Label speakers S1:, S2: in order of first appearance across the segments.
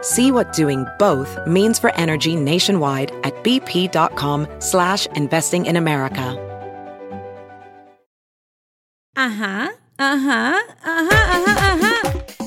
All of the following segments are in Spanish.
S1: See what doing both means for energy nationwide at bp.com slash investing in America.
S2: Ajá, ajá, ajá, ajá, ajá.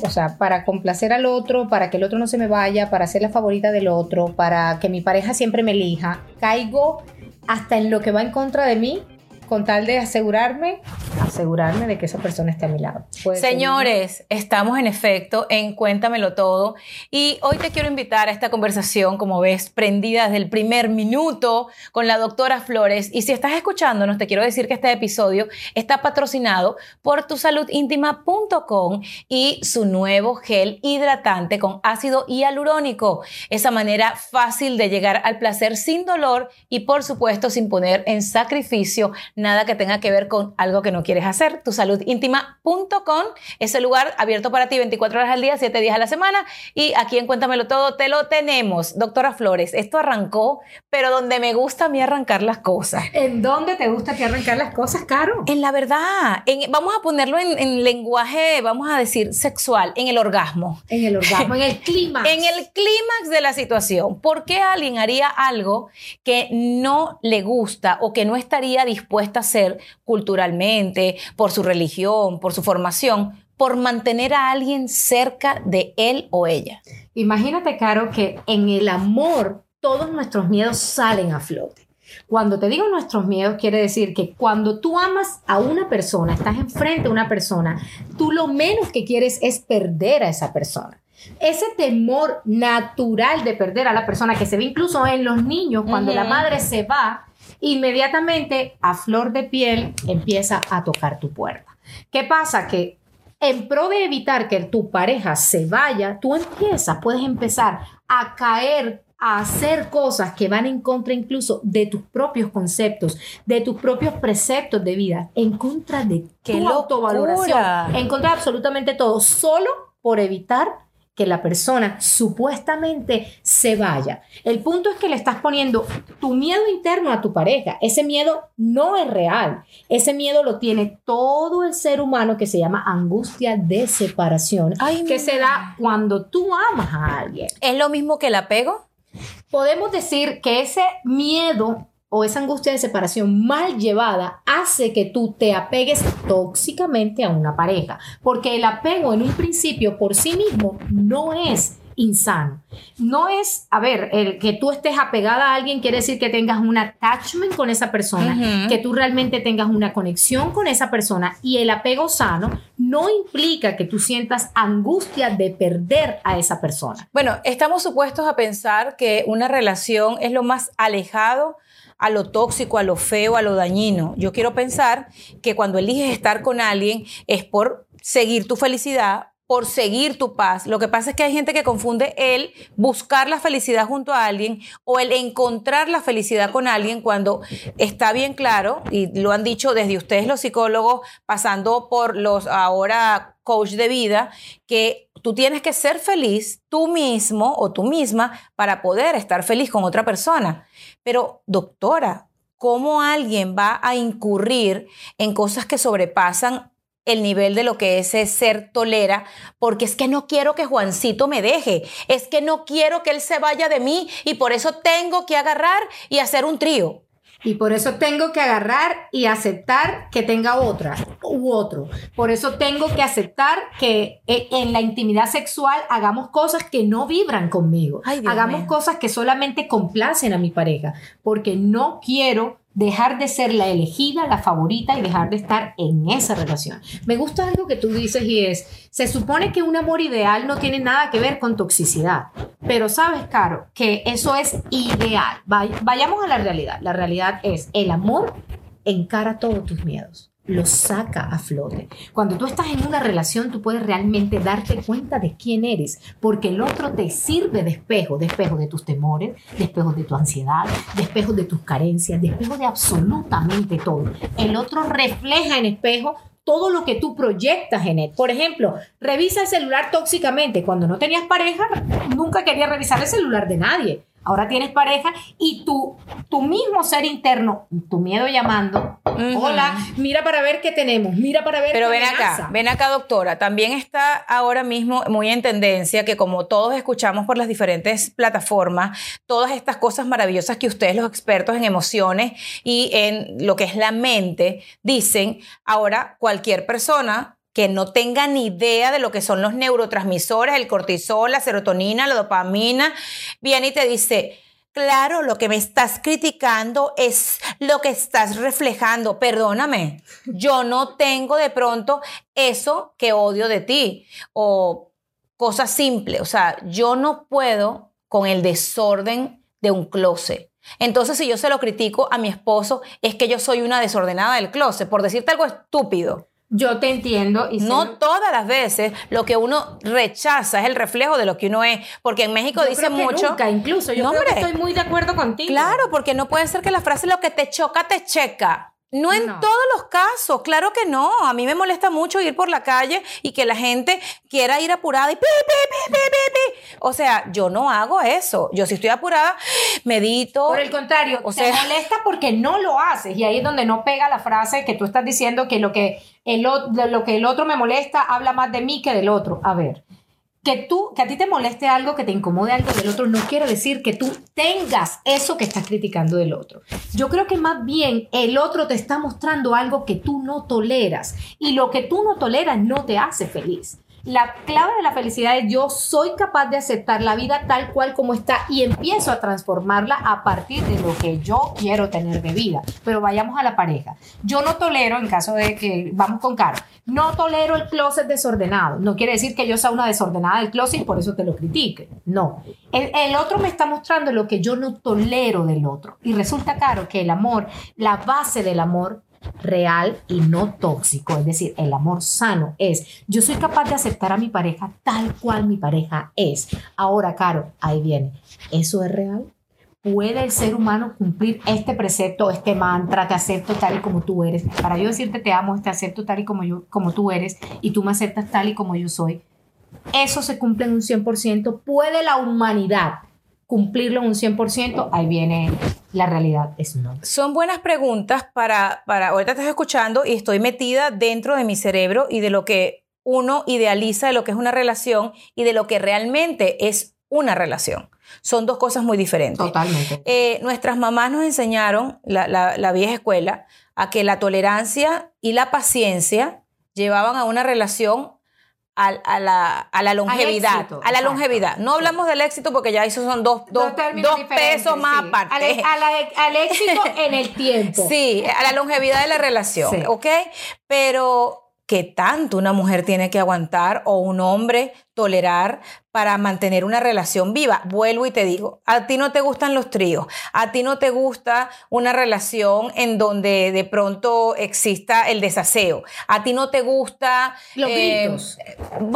S3: O sea, para complacer al otro, para que el otro no se me vaya, para ser la favorita del otro, para que mi pareja siempre me elija, caigo hasta en lo que va en contra de mí con tal de asegurarme, asegurarme de que esa persona esté a mi lado.
S2: Señores, estamos en efecto en Cuéntamelo Todo y hoy te quiero invitar a esta conversación, como ves, prendida desde el primer minuto con la doctora Flores. Y si estás escuchándonos, te quiero decir que este episodio está patrocinado por tusaludintima.com y su nuevo gel hidratante con ácido hialurónico. Esa manera fácil de llegar al placer sin dolor y por supuesto sin poner en sacrificio nada que tenga que ver con algo que no quieres hacer. Tusaludintima.com es el lugar abierto para ti 24 horas al día, 7 días a la semana. Y aquí en Cuéntamelo Todo te lo tenemos. Doctora Flores, esto arrancó, pero donde me gusta a mí arrancar las cosas.
S3: ¿En dónde te gusta que arrancar las cosas, Caro?
S2: En la verdad, en- vamos a ponerlo en, en lenguaje, vamos a decir, sexual, en el orgasmo.
S3: En el orgasmo, en el clima.
S2: En el clímax de la situación, ¿por qué alguien haría algo que no le gusta o que no estaría dispuesta a hacer culturalmente, por su religión, por su formación, por mantener a alguien cerca de él o ella?
S3: Imagínate, Caro, que en el amor todos nuestros miedos salen a flote. Cuando te digo nuestros miedos, quiere decir que cuando tú amas a una persona, estás enfrente a una persona, tú lo menos que quieres es perder a esa persona. Ese temor natural de perder a la persona que se ve incluso en los niños cuando la madre se va, inmediatamente a flor de piel empieza a tocar tu puerta. ¿Qué pasa? Que en pro de evitar que tu pareja se vaya, tú empiezas, puedes empezar a caer, a hacer cosas que van en contra incluso de tus propios conceptos, de tus propios preceptos de vida, en contra de
S2: ¡Qué
S3: tu
S2: locura!
S3: autovaloración, en contra de absolutamente todo, solo por evitar que la persona supuestamente se vaya. El punto es que le estás poniendo tu miedo interno a tu pareja. Ese miedo no es real. Ese miedo lo tiene todo el ser humano que se llama angustia de separación,
S2: Ay,
S3: que se da cuando tú amas a alguien.
S2: ¿Es lo mismo que el apego?
S3: Podemos decir que ese miedo o esa angustia de separación mal llevada hace que tú te apegues tóxicamente a una pareja, porque el apego en un principio por sí mismo no es insano. No es, a ver, el que tú estés apegada a alguien quiere decir que tengas un attachment con esa persona, que tú realmente tengas una conexión con esa persona y el apego sano no implica que tú sientas angustia de perder a esa persona.
S2: Bueno, estamos supuestos a pensar que una relación es lo más alejado a lo tóxico, a lo feo, a lo dañino. Yo quiero pensar que cuando eliges estar con alguien es por seguir tu felicidad, por seguir tu paz. Lo que pasa es que hay gente que confunde el buscar la felicidad junto a alguien o el encontrar la felicidad con alguien cuando está bien claro, y lo han dicho desde ustedes los psicólogos, pasando por los ahora coach de vida, que tú tienes que ser feliz tú mismo o tú misma para poder estar feliz con otra persona. Pero, doctora, ¿cómo alguien va a incurrir en cosas que sobrepasan el nivel de lo que ese ser tolera, porque es que no quiero que Juancito me deje, es que no quiero que él se vaya de mí y por eso tengo que agarrar y hacer un trío.
S3: Y por eso tengo que agarrar y aceptar que tenga otra u otro. Por eso tengo que aceptar que eh, en la intimidad sexual hagamos cosas que no vibran conmigo.
S2: Ay,
S3: hagamos
S2: mío.
S3: cosas que solamente complacen a mi pareja. Porque no quiero dejar de ser la elegida, la favorita y dejar de estar en esa relación. Me gusta algo que tú dices y es, se supone que un amor ideal no tiene nada que ver con toxicidad, pero sabes, Caro, que eso es ideal. Vayamos a la realidad. La realidad es, el amor encara todos tus miedos lo saca a flote. Cuando tú estás en una relación, tú puedes realmente darte cuenta de quién eres, porque el otro te sirve de espejo, de espejo de tus temores, de espejo de tu ansiedad, de espejo de tus carencias, de espejo de absolutamente todo. El otro refleja en espejo todo lo que tú proyectas en él. Por ejemplo, revisa el celular tóxicamente. Cuando no tenías pareja, nunca querías revisar el celular de nadie ahora tienes pareja y tu, tu mismo ser interno, tu miedo llamando, hola, mira para ver qué tenemos, mira para ver
S2: Pero ven acá, ven acá, doctora, también está ahora mismo muy en tendencia que como todos escuchamos por las diferentes plataformas, todas estas cosas maravillosas que ustedes, los expertos en emociones y en lo que es la mente, dicen, ahora cualquier persona que no tenga ni idea de lo que son los neurotransmisores, el cortisol, la serotonina, la dopamina, viene y te dice, claro, lo que me estás criticando es lo que estás reflejando. Perdóname, yo no tengo de pronto eso que odio de ti o cosas simples. O sea, yo no puedo con el desorden de un closet. Entonces, si yo se lo critico a mi esposo, es que yo soy una desordenada del closet, por decirte algo estúpido.
S3: Yo te entiendo.
S2: Y no todas las veces lo que uno rechaza es el reflejo de lo que uno es. Porque en México dicen mucho.
S3: Nunca, incluso. Yo creo que estoy muy de acuerdo contigo.
S2: Claro, porque no puede ser que la frase lo que te choca, te checa. No en todos los casos, claro que no. A mí me molesta mucho ir por la calle y que la gente quiera ir apurada y pi, pi, pi, pi, O sea, yo no hago eso. Yo si estoy apurada, medito.
S3: Por el contrario, o te molesta porque no lo haces. Y ahí es donde no pega la frase que tú estás diciendo que lo que el, lo que el otro me molesta habla más de mí que del otro. A ver, que tú, que a ti te moleste algo, que te incomode algo del otro, no quiere decir que tú tengas eso que estás criticando del otro. Yo creo que más bien el otro te está mostrando algo que tú no toleras y lo que tú no toleras no te hace feliz. La clave de la felicidad es yo soy capaz de aceptar la vida tal cual como está y empiezo a transformarla a partir de lo que yo quiero tener de vida. Pero vayamos a la pareja. Yo no tolero, en caso de que vamos con Caro, no tolero el closet desordenado. No quiere decir que yo sea una desordenada del closet y por eso te lo critique. No. El, el otro me está mostrando lo que yo no tolero del otro. Y resulta, Caro, que el amor, la base del amor real y no tóxico, es decir, el amor sano es, yo soy capaz de aceptar a mi pareja tal cual mi pareja es. Ahora, Caro, ahí viene, ¿eso es real? ¿Puede el ser humano cumplir este precepto, este mantra, te acepto tal y como tú eres? Para yo decirte te amo, te acepto tal y como, yo, como tú eres y tú me aceptas tal y como yo soy. ¿Eso se cumple en un 100%? ¿Puede la humanidad cumplirlo un 100%, ahí viene la realidad, es no.
S2: Son buenas preguntas para, para, ahorita estás escuchando y estoy metida dentro de mi cerebro y de lo que uno idealiza de lo que es una relación y de lo que realmente es una relación. Son dos cosas muy diferentes.
S3: Totalmente.
S2: Eh, nuestras mamás nos enseñaron, la, la vieja escuela, a que la tolerancia y la paciencia llevaban a una relación a, la, a la longevidad. a la longevidad. No hablamos del éxito porque ya esos son dos, dos, pesos más aparte.
S3: Al, éxito en el tiempo.
S2: Sí, a la longevidad de la relación. ¿Ok? Pero ¿qué tanto una mujer tiene que aguantar o un hombre tolerar para mantener una relación viva. Vuelvo y te digo, a ti no te gustan los tríos, a ti no te gusta una relación en donde de pronto exista el desaseo, a ti no te gusta...
S3: Los eh,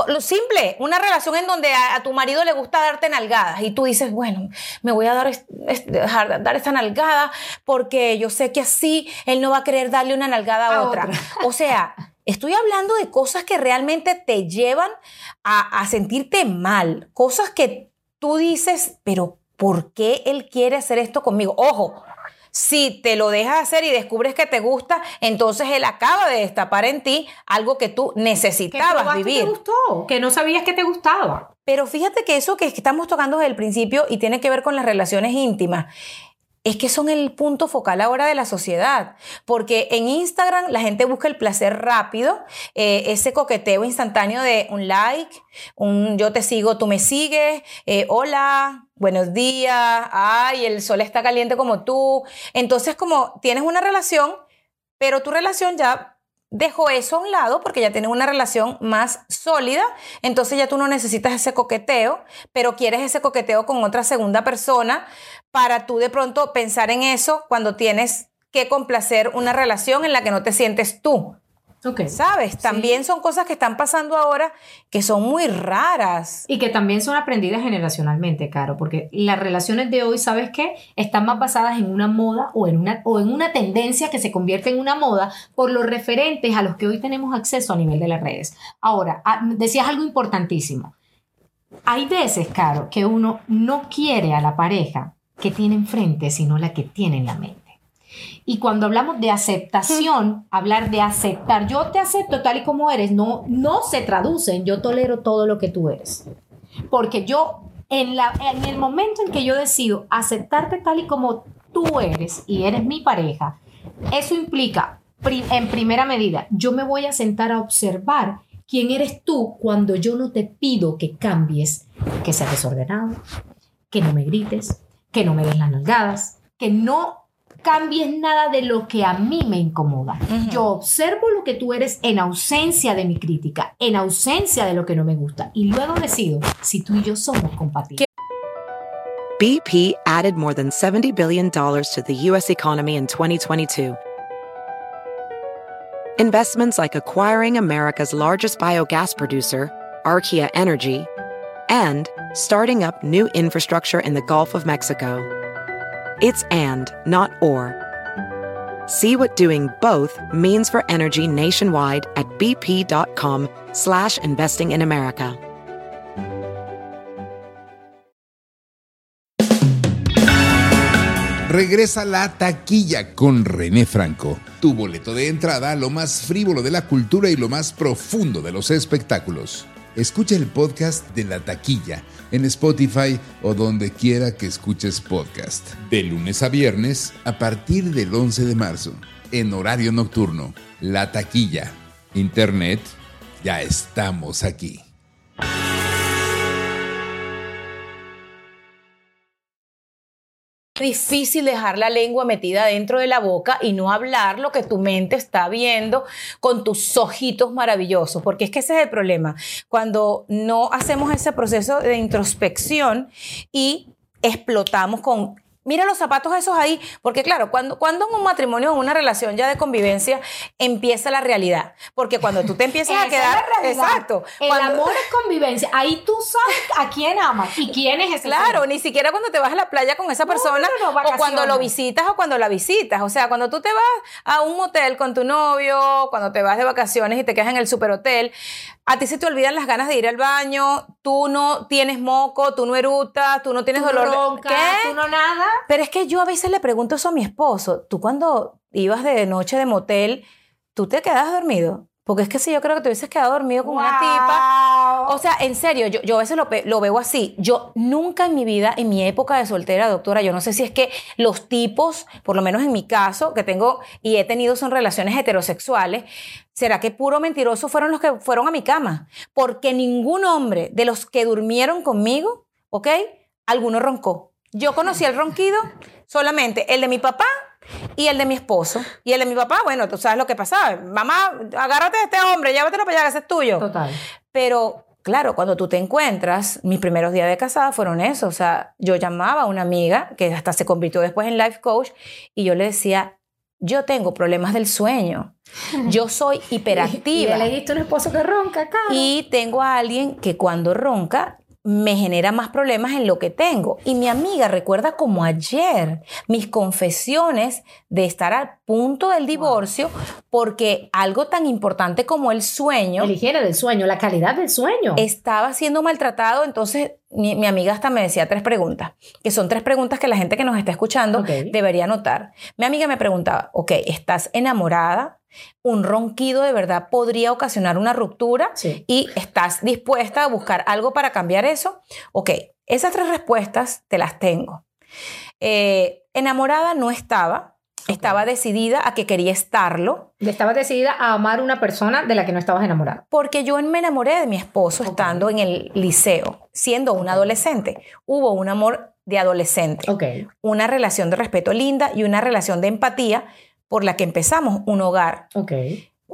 S2: Lo simple, una relación en donde a, tu marido le gusta darte nalgadas y tú dices, bueno, me voy a dar, dar esta nalgada porque yo sé que así él no va a querer darle una nalgada a, otra. O sea... Estoy hablando de cosas que realmente te llevan a, sentirte mal, cosas que tú dices, pero ¿por qué él quiere hacer esto conmigo? Ojo, si te lo dejas hacer y descubres que te gusta, entonces él acaba de destapar en ti algo que tú necesitabas que vivir.
S3: Que te gustó, que no sabías que te gustaba.
S2: Pero fíjate que eso que estamos tocando desde el principio y tiene que ver con las relaciones íntimas, es que son el punto focal ahora de la sociedad, porque en Instagram la gente busca el placer rápido, eh, ese coqueteo instantáneo de un like, un yo te sigo, tú me sigues, eh, hola, buenos días, ay, el sol está caliente como tú. Entonces, como tienes una relación, pero tu relación ya dejó eso a un lado porque ya tienes una relación más sólida, entonces ya tú no necesitas ese coqueteo, pero quieres ese coqueteo con otra segunda persona para tú de pronto pensar en eso cuando tienes que complacer una relación en la que no te sientes tú. ¿Sabes? También son cosas que están pasando ahora que son muy raras.
S3: Y que también son aprendidas generacionalmente, Caro, porque las relaciones de hoy, ¿sabes qué? Están más basadas en una moda o en una, o en una tendencia que se convierte en una moda por los referentes a los que hoy tenemos acceso a nivel de las redes. Ahora, ah, decías algo importantísimo. Hay veces, Caro, que uno no quiere a la pareja que tiene enfrente, sino la que tiene en la mente. Y cuando hablamos de aceptación, hablar de aceptar, yo te acepto tal y como eres, no, no se traduce en yo tolero todo lo que tú eres. Porque yo, en, la, en el momento en que yo decido aceptarte tal y como tú eres y eres mi pareja, eso implica, en primera medida, yo me voy a sentar a observar quién eres tú cuando yo no te pido que cambies, que seas desordenado, que no me grites, que no me des las nalgadas, que no cambies nada de lo que a mí me incomoda. Yo observo lo que tú eres en ausencia de mi crítica, en ausencia de lo que no me gusta y luego decido si tú y yo somos compatibles.
S1: BP added more than 70 billion dollars to the US economy in 2022. Investments like acquiring America's largest biogas producer, Archaea Energy, and starting up new infrastructure in the Gulf of Mexico. It's and, not or. See what doing both means for energy nationwide at bp.com slash investing in America.
S4: Regresa la taquilla con René Franco, tu boleto de entrada lo más frívolo de la cultura y lo más profundo de los espectáculos. Escucha el podcast de La Taquilla en Spotify o donde quiera que escuches podcast. De lunes a viernes a partir del 11 de marzo, en horario nocturno. La Taquilla. Internet, ya estamos aquí.
S2: Difícil dejar la lengua metida dentro de la boca y no hablar lo que tu mente está viendo con tus ojitos maravillosos, porque es que ese es el problema. Cuando no hacemos ese proceso de introspección y explotamos con Mira los zapatos esos ahí, porque claro, cuando, cuando en un matrimonio, en una relación ya de convivencia, empieza la realidad. Porque cuando tú te empiezas a quedar... exacto.
S3: El amor es convivencia. Ahí tú sabes a quién amas y quién es ese
S2: Claro, ni siquiera cuando te vas a la playa con esa persona o cuando lo visitas o cuando la visitas. O sea, cuando tú te vas a un motel con tu novio, cuando te vas de vacaciones y te quedas en el superhotel, a ti se te olvidan las ganas de ir al baño, tú no tienes moco, tú no erutas, tú no tienes dolor.
S3: Ronca, ¿Qué? Tú no nada.
S2: Pero es que yo a veces le pregunto eso a mi esposo. Tú cuando ibas de noche de motel, ¿tú te quedas dormido? Porque es que si yo creo que te hubieses quedado dormido con una tipa. O sea, en serio, yo, yo a veces lo, lo, veo así. Yo nunca en mi vida, en mi época de soltera, doctora, yo no sé si es que los tipos, por lo menos en mi caso, que tengo y he tenido son relaciones heterosexuales, ¿será que puro mentiroso fueron los que fueron a mi cama? Porque ningún hombre de los que durmieron conmigo, ¿ok? Alguno roncó. Yo conocí el ronquido solamente el de mi papá y el de mi esposo. Y el de mi papá, bueno, tú sabes lo que pasaba. Mamá, agárrate de este hombre, llévatelo para allá, que ese es tuyo.
S3: Total.
S2: Pero claro, cuando tú te encuentras, mis primeros días de casada fueron eso. O sea, yo llamaba a una amiga que hasta se convirtió después en life coach y yo le decía, yo tengo problemas del sueño. Yo soy hiperactiva.
S3: Y, le diste un esposo que ronca, claro.
S2: Y tengo a alguien que cuando ronca me genera más problemas en lo que tengo. Y mi amiga recuerda como ayer mis confesiones de estar al punto del divorcio porque algo tan importante como el sueño.
S3: El higiene del sueño, la calidad del sueño.
S2: Estaba siendo maltratado, entonces mi, amiga hasta me decía tres preguntas, que son tres preguntas que la gente que nos está escuchando debería notar. Mi amiga me preguntaba, ok, ¿estás enamorada? un ronquido de verdad podría ocasionar una ruptura y estás dispuesta a buscar algo para cambiar eso, ok, esas tres respuestas te las tengo. Eh, enamorada no estaba. Estaba decidida a que quería estarlo.
S3: Estabas decidida a amar una persona de la que no estabas enamorada.
S2: Porque yo me enamoré de mi esposo estando en el liceo, siendo una adolescente. Hubo un amor de adolescente.
S3: Ok.
S2: Una relación de respeto linda y una relación de empatía por la que empezamos un hogar.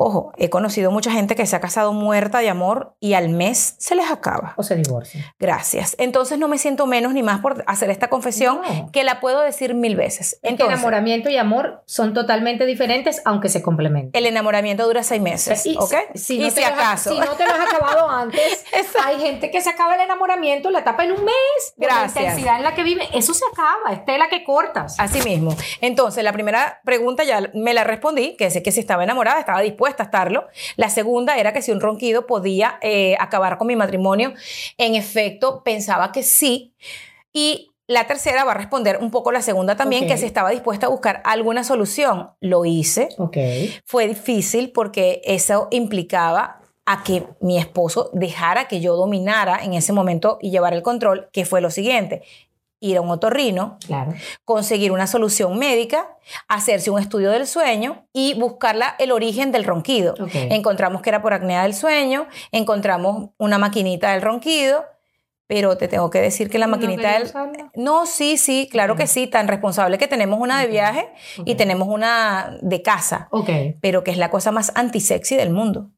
S2: Ojo, he conocido mucha gente que se ha casado muerta de amor y al mes se les acaba.
S3: O se divorcia.
S2: Gracias. Entonces no me siento menos ni más por hacer esta confesión
S3: No.
S2: que la puedo decir mil veces.
S3: Es que
S2: Entonces,
S3: enamoramiento y amor son totalmente diferentes, aunque se complementan.
S2: el enamoramiento dura seis meses,
S3: Y
S2: ¿ok?
S3: Si
S2: y
S3: no
S2: si
S3: te lo has-
S2: acaso.
S3: si no te lo has acabado antes, hay gente que se acaba el enamoramiento, la etapa en un mes. por
S2: Gracias.
S3: La intensidad en la que vive, eso se acaba, es tela que cortas.
S2: Así mismo. Entonces, la primera pregunta ya me la respondí, que sé que si estaba enamorada, estaba dispuesta a estarlo. La segunda era que si un ronquido podía eh, acabar con mi matrimonio. En efecto, pensaba que sí. Y la tercera va a responder un poco la segunda también, que si estaba dispuesta a buscar alguna solución. Lo hice. Fue difícil porque eso implicaba a que mi esposo dejara que yo dominara en ese momento y llevara el control, que fue lo siguiente. Ir a un otorrino,
S3: Claro.
S2: conseguir una solución médica, hacerse un estudio del sueño y buscar la- el origen del ronquido. Encontramos que era por apnea del sueño, encontramos una maquinita del ronquido, pero te tengo que decir que la
S3: ¿No
S2: maquinita del... No, sí, sí, claro que sí, tan responsable que tenemos una de viaje y tenemos una de casa, pero que es la cosa más antisexy del mundo.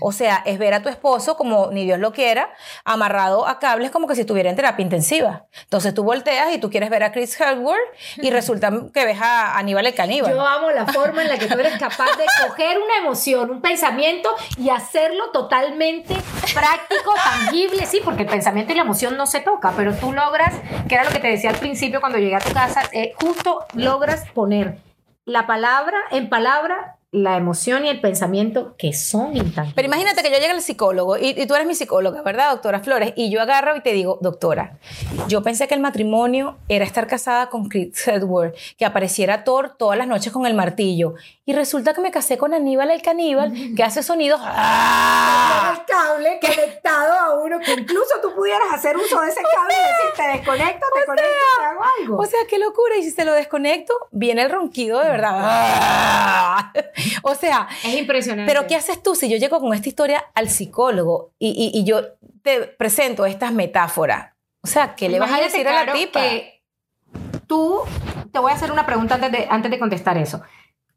S2: O sea, es ver a tu esposo como ni Dios lo quiera, amarrado a cables como que si estuviera en terapia intensiva. Entonces tú volteas y tú quieres ver a Chris Hemsworth y resulta que ves a Aníbal el caníbal.
S3: Yo amo la forma en la que tú eres capaz de coger una emoción, un pensamiento y hacerlo totalmente práctico, tangible. Sí, porque el pensamiento y la emoción no se toca, pero tú logras, que era lo que te decía al principio cuando llegué a tu casa, eh, justo logras poner la palabra en palabra, la emoción y el pensamiento que son intangibles.
S2: Pero imagínate que yo llegue al psicólogo y, y tú eres mi psicóloga, ¿verdad, doctora Flores? Y yo agarro y te digo, doctora, yo pensé que el matrimonio era estar casada con Chris Hemsworth, que apareciera Thor todas las noches con el martillo. Y resulta que me casé con Aníbal el caníbal, que hace sonidos... ¡ah!
S3: el cable conectado a uno que incluso tú pudieras hacer uso de ese cable y decir te desconecto, te conecto, te hago algo.
S2: O sea, qué locura. Y si se lo desconecto, viene el ronquido de verdad. ¡Ah! O sea,
S3: es impresionante.
S2: pero ¿qué haces tú si yo llego con esta historia al psicólogo y, y- y yo te presento estas metáforas? O sea, ¿qué le vas a decir a la tipa?
S3: que tú, te voy a hacer una pregunta antes de, antes de contestar eso.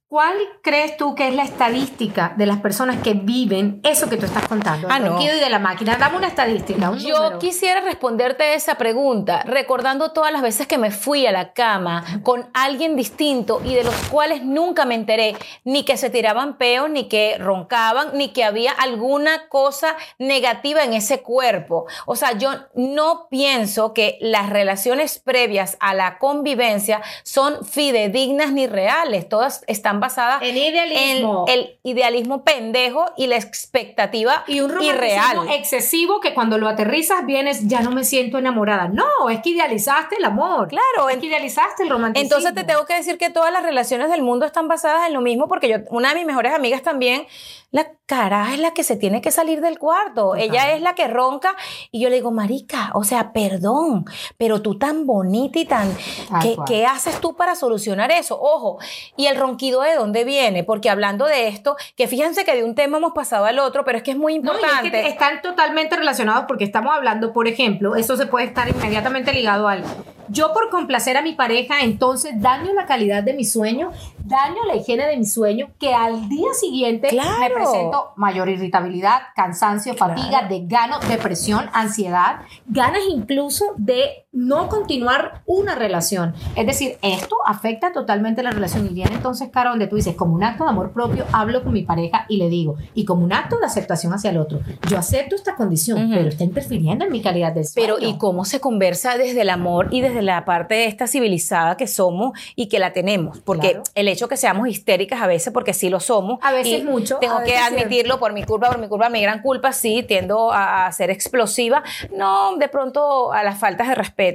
S3: ¿Cuál crees tú que es la estadística de las personas que viven eso que tú estás contando?
S2: Ah, no.
S3: y de la máquina. Dame una estadística, un
S2: Yo
S3: número.
S2: quisiera responderte esa pregunta recordando todas las veces que me fui a la cama con alguien distinto y de los cuales nunca me enteré ni que se tiraban peos, ni que roncaban, ni que había alguna cosa negativa en ese cuerpo. O sea, yo no pienso que las relaciones previas a la convivencia son fidedignas ni reales. Todas están basadas
S3: En idealismo.
S2: en el idealismo pendejo y la expectativa
S3: y un
S2: irreal.
S3: romanticismo excesivo que cuando lo aterrizas vienes, ya no me siento enamorada. No, es que idealizaste el amor.
S2: Claro,
S3: es
S2: en-
S3: que idealizaste el romanticismo.
S2: Entonces te tengo que decir que todas las relaciones del mundo están basadas en lo mismo, porque yo, una de mis mejores amigas también, la caraja es la que se tiene que salir del cuarto. Ella es la que ronca y yo le digo, marica, o sea, perdón, pero tú tan bonita y tan... ¿qué, qué haces tú para solucionar eso? Ojo, y el ronquido de dónde viene, porque hablando de esto, que fíjense que de un tema hemos pasado al otro, pero es que es muy
S3: No,
S2: importante.
S3: es que están totalmente relacionados porque estamos hablando, por ejemplo, eso se puede estar inmediatamente ligado al yo por complacer a mi pareja, entonces daño la calidad de mi sueño, daño la higiene de mi sueño, que al día siguiente
S2: Claro.
S3: me presento mayor irritabilidad, cansancio, fatiga, desgano, depresión, ansiedad, ganas incluso de no continuar una relación. Es decir, esto afecta totalmente la relación y viene entonces, Caro, donde tú dices, como un acto de amor propio, hablo con mi pareja y le digo, y como un acto de aceptación hacia el otro, yo acepto esta condición, pero está interfiriendo en mi calidad del sueño.
S2: Pero ¿y cómo se conversa desde el amor y desde la parte esta civilizada que somos y que la tenemos? Porque
S3: Claro.
S2: el hecho que seamos histéricas a veces, porque sí lo somos.
S3: A veces mucho,
S2: Tengo que admitirlo por mi culpa, por mi culpa, mi gran culpa, sí, tiendo a, a ser explosiva. No, de pronto a las faltas de respeto.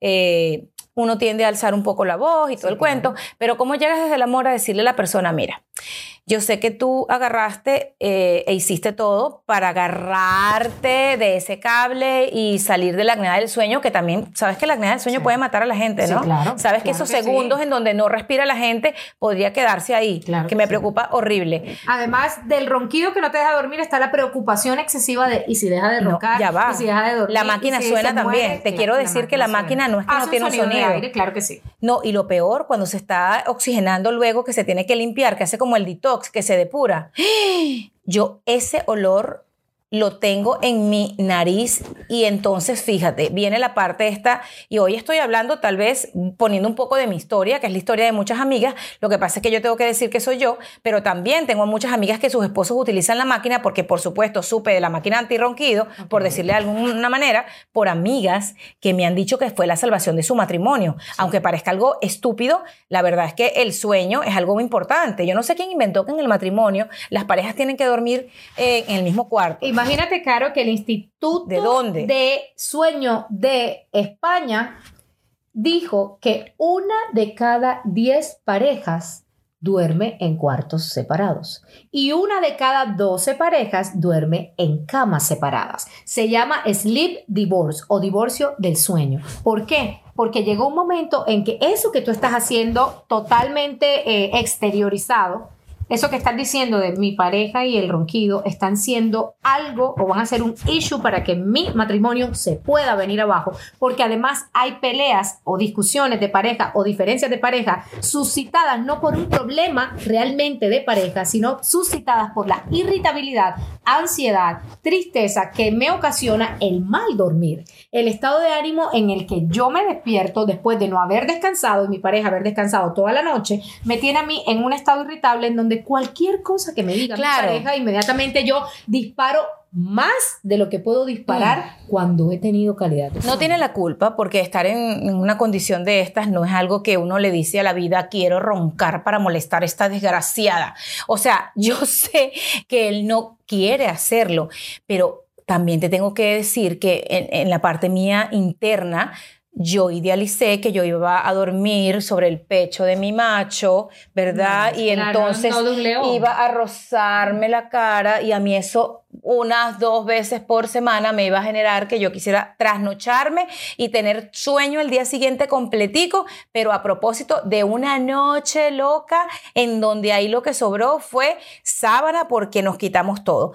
S2: Eh, uno tiende a alzar un poco la voz y todo el cuento, pero ¿cómo llegas desde el amor a decirle a la persona, mira, yo sé que tú agarraste eh, e hiciste todo para agarrarte de ese cable y salir de la apnea del sueño, que también, sabes que la apnea del sueño puede matar a la gente,
S3: Sí,
S2: ¿no?
S3: claro,
S2: sabes que
S3: claro
S2: esos
S3: que sí.
S2: segundos en donde no respira la gente podría quedarse ahí,
S3: Claro
S2: que
S3: que
S2: me
S3: sí.
S2: preocupa horrible.
S3: Además del ronquido que no te deja dormir, está la preocupación excesiva de y si deja de
S2: No,
S3: roncar,
S2: ya va.
S3: y si deja de dormir.
S2: La máquina
S3: si
S2: suena también.
S3: muere.
S2: Te quiero decir que la máquina no es que no tiene un
S3: de
S2: sonido.
S3: aire, claro que sí.
S2: No, y lo peor, cuando se está oxigenando luego, que se tiene que limpiar, que hace como el que se depura. Yo ese olor lo tengo en mi nariz y entonces fíjate, viene la parte esta y hoy estoy hablando tal vez poniendo un poco de mi historia, que es la historia de muchas amigas, lo que pasa es que yo tengo que decir que soy yo, pero también tengo muchas amigas que sus esposos utilizan la máquina porque por supuesto supe de la máquina antirronquido, por decirle de alguna manera, por amigas que me han dicho que fue la salvación de su matrimonio, aunque parezca algo estúpido, la verdad es que el sueño es algo muy importante. Yo no sé quién inventó que en el matrimonio las parejas tienen que dormir eh, en el mismo cuarto.
S3: Imagínate, Caro, que el Instituto
S2: ¿De dónde?
S3: de Sueño de España dijo que una de cada 10 parejas duerme en cuartos separados y una de cada 12 parejas duerme en camas separadas. Se llama sleep divorce o divorcio del sueño. ¿Por qué? Porque llegó un momento en que eso que tú estás haciendo totalmente eh, exteriorizado, eso que están diciendo de mi pareja y el ronquido están siendo algo o van a ser un issue para que mi matrimonio se pueda venir abajo, porque además hay peleas o discusiones de pareja o diferencias de pareja suscitadas no por un problema realmente de pareja, sino suscitadas por la irritabilidad, ansiedad, tristeza que me ocasiona el mal dormir, el estado de ánimo en el que yo me despierto después de no haber descansado y mi pareja haber descansado toda la noche, me tiene a mí en un estado irritable en donde cualquier cosa que me diga
S2: Claro.
S3: mi pareja, inmediatamente yo disparo más de lo que puedo disparar cuando he tenido calidad de
S2: No tiene la culpa porque estar en, en una condición de estas no es algo que uno le dice a la vida, quiero roncar para molestar a esta desgraciada. O sea, yo sé que él no quiere hacerlo, pero también te tengo que decir que en, en la parte mía interna, yo idealicé que yo iba a dormir sobre el pecho de mi macho, ¿verdad?
S3: No,
S2: y
S3: claro,
S2: entonces
S3: no
S2: iba a rozarme la cara y a mí eso unas dos veces por semana me iba a generar que yo quisiera trasnocharme y tener sueño el día siguiente completico, pero a propósito de una noche loca en donde ahí lo que sobró fue sábana porque nos quitamos todo.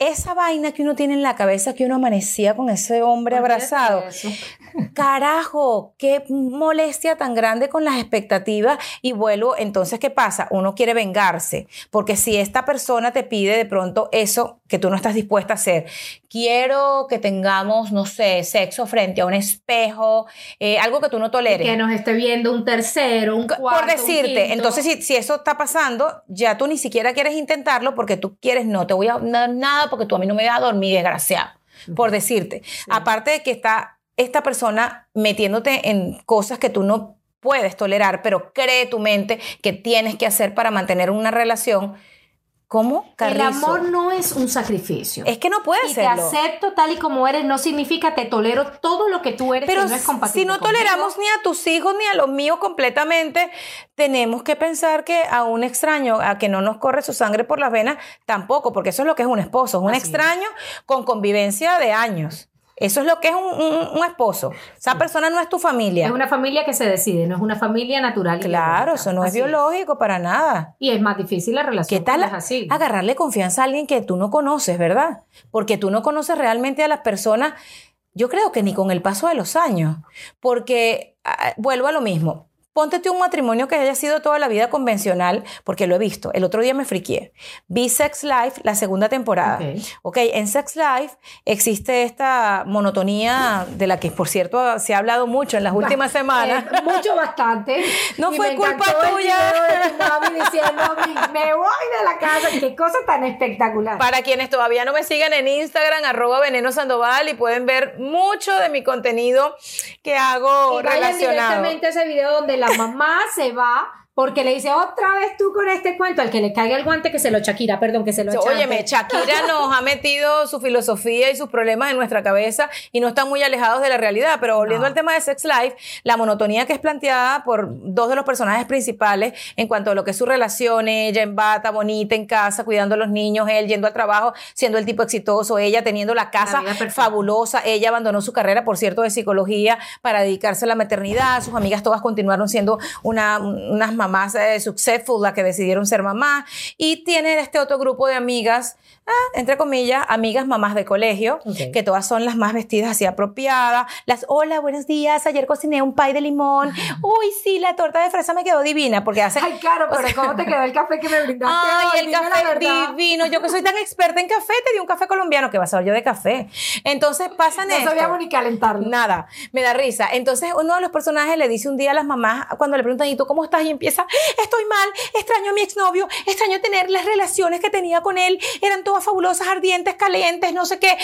S2: Esa vaina que uno tiene en la cabeza que uno amanecía con ese hombre abrazado. Carajo, qué molestia tan grande con las expectativas y vuelvo, entonces, ¿qué pasa? Uno quiere vengarse, porque si esta persona te pide de pronto eso que tú no estás dispuesta a hacer, quiero que tengamos, no sé, sexo frente a un espejo, eh, algo que tú no toleres.
S3: Que nos esté viendo un tercero, un cuarto,
S2: Por decirte, entonces si, si eso está pasando, ya tú ni siquiera quieres intentarlo porque tú quieres, no te voy a dar nada porque tú a mí no me vas a dormir, desgraciado. Por decirte. Aparte de que está esta persona metiéndote en cosas que tú no puedes tolerar, pero cree tu mente que tienes que hacer para mantener una relación. ¿Cómo?
S3: El amor no es un sacrificio.
S2: Es que no puede
S3: y te acepto tal y como eres no significa te tolero todo lo que tú eres
S2: Pero
S3: que no es compatible
S2: si no
S3: conmigo.
S2: toleramos ni a tus hijos ni a los míos completamente, tenemos que pensar que a un extraño, a que no nos corre su sangre por las venas, tampoco, porque eso es lo que es un esposo, es un
S3: Así
S2: extraño con convivencia de años. Eso es lo que es un, un- un esposo. Esa persona no es tu familia.
S3: es una familia que se decide no es una familia natural
S2: Claro, eso no es biológico para nada.
S3: y es más difícil la relación
S2: ¿Qué tal
S3: es así
S2: agarrarle confianza a alguien que tú no conoces, verdad? Porque tú no conoces realmente a las personas, yo creo que ni con el paso de los años, porque ah, vuelvo a lo mismo. Ponte tú un matrimonio que haya sido toda la vida convencional, porque lo he visto. El otro día me friqué. Vi Sex Life, la segunda temporada.
S3: Ok.
S2: ok, en Sex Life existe esta monotonía de la que, por cierto, se ha hablado mucho en las últimas semanas.
S3: Eh, mucho bastante
S2: No
S3: Y
S2: fue culpa
S3: el
S2: tuya.
S3: video de tu mami diciendo me voy de la casa qué cosa tan espectacular
S2: Para quienes todavía no me sigan en Instagram, arroba Veneno Sandoval, y pueden ver mucho de mi contenido que hago
S3: y vayan
S2: relacionado.
S3: directamente a ese video donde la mamá se va Porque le dice, otra vez tú con este cuento, al que le caiga el guante que se lo Shakira, perdón, que se lo chante.
S2: Óyeme, Shakira nos ha metido su filosofía y sus problemas en nuestra cabeza y no están muy alejados de la realidad. Pero volviendo
S3: No.
S2: al tema de Sex Life, la monotonía que es planteada por dos de los personajes principales en cuanto a lo que es su relación, ella en bata, bonita, en casa, cuidando a los niños, él yendo al trabajo, siendo el tipo exitoso, ella teniendo la casa fabulosa, ella abandonó su carrera, por cierto, de psicología para dedicarse a la maternidad, sus amigas todas continuaron siendo una, unas mamás eh, successful, las que decidieron ser mamás, y tiene este otro grupo de amigas, ah, entre comillas, amigas mamás de colegio,
S3: Ok.
S2: que todas son las más vestidas así apropiadas, las, hola, buenos días, ayer cociné un pie de limón, uy, sí, la torta de fresa me quedó divina, porque hace...
S3: Ay, claro, pero ¿cómo te quedó el café que me brindaste?
S2: Ay,
S3: hoy?
S2: el café divino. Yo que soy tan experta en café, te di un café colombiano, que vas a ver yo de café. Entonces pasan
S3: No
S2: esto.
S3: sabíamos ni calentarlo.
S2: Nada, me da risa. Entonces uno de los personajes le dice un día a las mamás, cuando le preguntan, ¿y tú cómo estás? Y empieza, estoy mal, extraño a mi exnovio, extraño tener las relaciones que tenía con él, eran todas fabulosas, ardientes, calientes, no sé qué.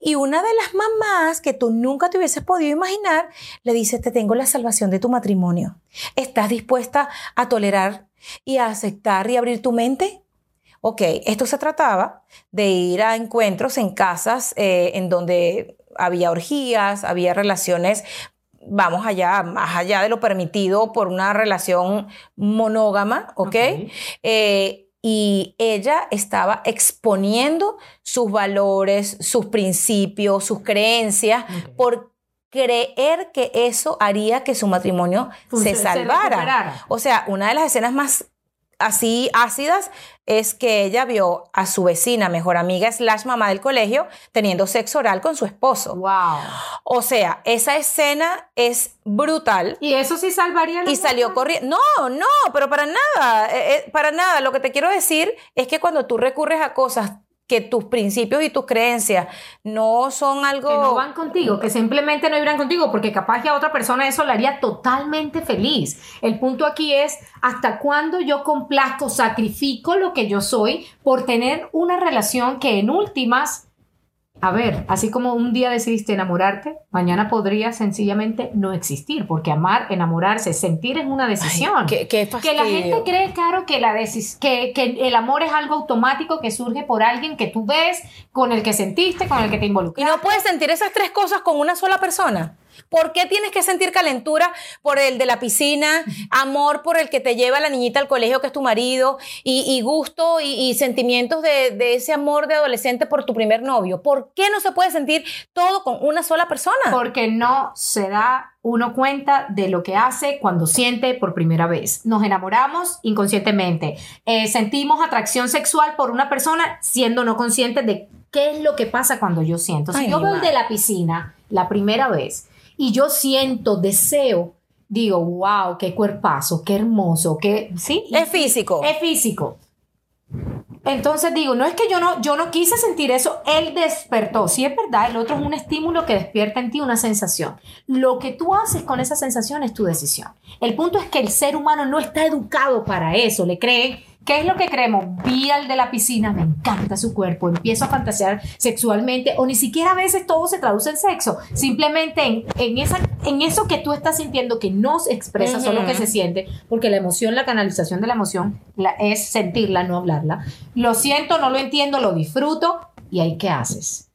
S2: Y una de las mamás que tú nunca te hubieses podido imaginar, le dice, te tengo la salvación de tu matrimonio. ¿Estás dispuesta a tolerar y a aceptar y abrir tu mente? Ok, esto se trataba de ir a encuentros en casas eh, en donde había orgías, había relaciones, vamos allá, más allá de lo permitido por una relación monógama, ¿ok?
S3: Ok.
S2: Eh, y ella estaba exponiendo sus valores, sus principios, sus creencias, por creer que eso haría que su matrimonio se salvara. O sea, una de las escenas más así ácidas es que ella vio a su vecina, mejor amiga, slash mamá del colegio, teniendo sexo oral con su esposo.
S3: Wow.
S2: O sea, esa escena es brutal.
S3: Y eso sí salvaría la
S2: Y salió corriendo. No, no, pero para nada, eh, eh, para nada. Lo que te quiero decir es que cuando tú recurres a cosas que tus principios y tus creencias no son algo...
S3: que no van contigo, que simplemente no irán contigo, porque capaz que a otra persona eso le haría totalmente feliz. El punto aquí es hasta cuándo yo complazco, sacrifico lo que yo soy por tener una relación que en últimas, a ver, así como un día decidiste enamorarte, mañana podría sencillamente no existir, porque amar, enamorarse, sentir es una decisión.
S2: qué, qué
S3: Que la gente cree, claro, que, la decis- que, que el amor es algo automático que surge por alguien que tú ves, con el que sentiste, con el que te
S2: Y
S3: involucraste.
S2: no puedes sentir esas tres cosas con una sola persona. ¿Por qué tienes que sentir calentura por el de la piscina, amor por el que te lleva la niñita al colegio, que es tu marido, y, y gusto y, y sentimientos de, de ese amor de adolescente por tu primer novio? ¿Por qué no se puede sentir todo con una sola persona?
S3: Porque no se da uno cuenta de lo que hace cuando siente por primera vez. Nos enamoramos inconscientemente. Eh, sentimos atracción sexual por una persona siendo no conscientes de qué es lo que pasa cuando yo siento. Si
S2: Ay,
S3: yo veo el de la piscina la primera vez y yo siento deseo, digo, wow, qué cuerpazo, qué hermoso, qué... Sí.
S2: Es físico.
S3: Es físico. Entonces digo, no es que yo no, yo no quise sentir eso, él despertó. Sí es verdad, el otro es un estímulo que despierta en ti una sensación. Lo que tú haces con esa sensación es tu decisión. El punto es que el ser humano no está educado para eso. Le creen, ¿qué es lo que creemos? Vi al de la piscina, me encanta su cuerpo, empiezo a fantasear sexualmente o ni siquiera a veces todo se traduce en sexo. Simplemente en, en, esa, en eso que tú estás sintiendo que no se expresa, solo que se siente, porque la emoción, la canalización de la emoción la, es sentirla, no hablarla. Lo siento, no lo entiendo, lo disfruto. ¿Y ahí qué haces?